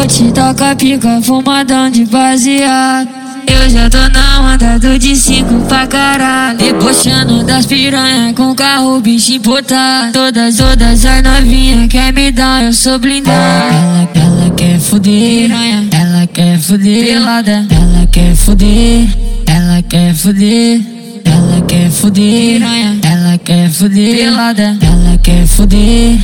Vou te tocar pica fumadão de baseado. Eu já tô na onda do de cinco pra caralho. Debochando das piranha com carro bicho importado. Todas, todas as novinhas quer me dar, eu sou blindado. Ela, ela quer fuder, piranha. Ela quer fuder, pelada. Ela quer fuder, ela quer fuder. Ela quer fuder, piranha. Ela quer fuder, pelada. Ela quer fuder,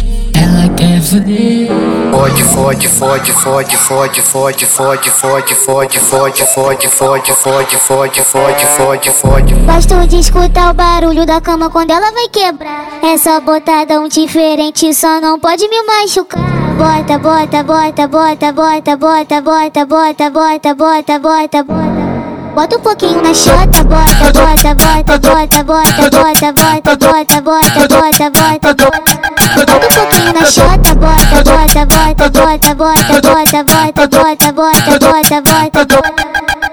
ela quer fuder. Fode, fode, fode, fode, fode, fode, fode, fode, fode, fode, fode, fode, fode, fode, fode, fode, fode. Gosto de escutar o barulho da cama quando ela vai quebrar. É só botadão diferente, só não pode me machucar. Bota, bota, bota, bota, bota, bota, bota, bota, bota, bota, bota, bota. Bota um pouquinho na chota, bota, bota, bota, bota, bota, bota, bota, bota, bota, bota, bota, bota. Um pouquinho na chota, bota, bota, bota, bota, bota, bota, bota, bota, bota, bota, bota, bota.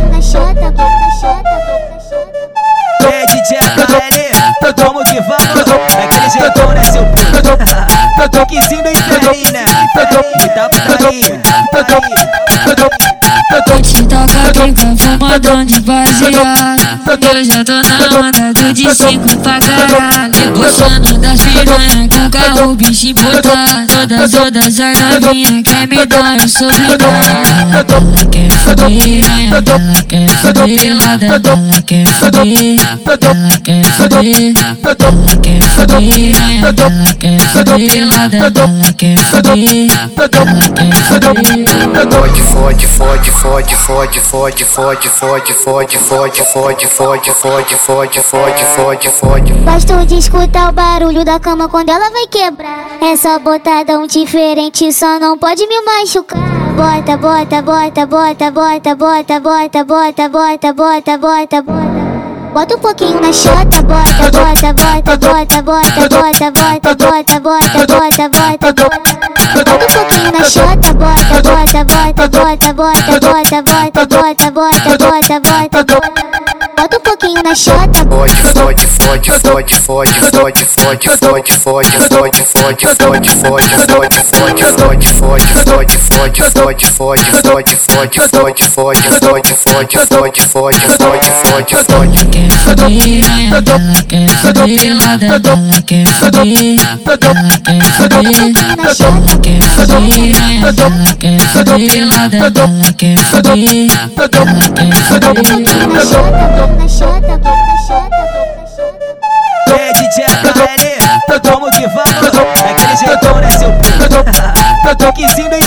boca chata, boca chata. É DJ AKL, tô que vai? É Daquele jeitão, né, seu puto? Toquezinho Tô ferinho, né? Me dá farinha, tô Te toca quem com tô dono de baseado eu já tô na onda do de cinco pra caralho. Debochando das piranha com carro bicho importado. Todas, todas as novinhas quer me dar, eu sou blindado. Ela, quer piranha. Ela quer pelada. Ela quer fuder, ela quer fuder. Ela quer piranha. Ela quer pelada. Ela quer fuder, ela quer fuder. Fode, fode, fode, fode, fode, fode, fode, fode, fode, fode, fode, fode, fode, fode, fode, fode. Gosto de escutar o barulho da cama quando ela vai quebrar. É só botadão diferente, só não pode me machucar. Bota, bota, bota, bota, bota, bota, bota, bota, bota, bota, bota, bota. Bota um pouquinho na chota, bota, bota, bota, bota, bota, bota, bota, bota, bota, bota, bota, bota. Bota um pouquinho na chota, bota, bota, bota, bota, bota, bota, bota, bota, bota, bota, bota, bota. Um pouquinho na chota. Fode, fode, fode, fode, fode, fode, fode, fode, fode, fode, fode, fode, fode, fode, fode, fode, fode, fode, fode, fode, fode, fode, fode, fode, fode, fode, fode, fode, fode, fode, fode, fode. quer fuder, ela quer pelada. Ela quer fuder, ela quer. Ela quer fuder, ela quer pelada. Ela quer fuder, ela quer na chota, na chota, na chota. É DJ HL, como que vamos? Daquele jeitão, né, seu puto? Toquezinho bem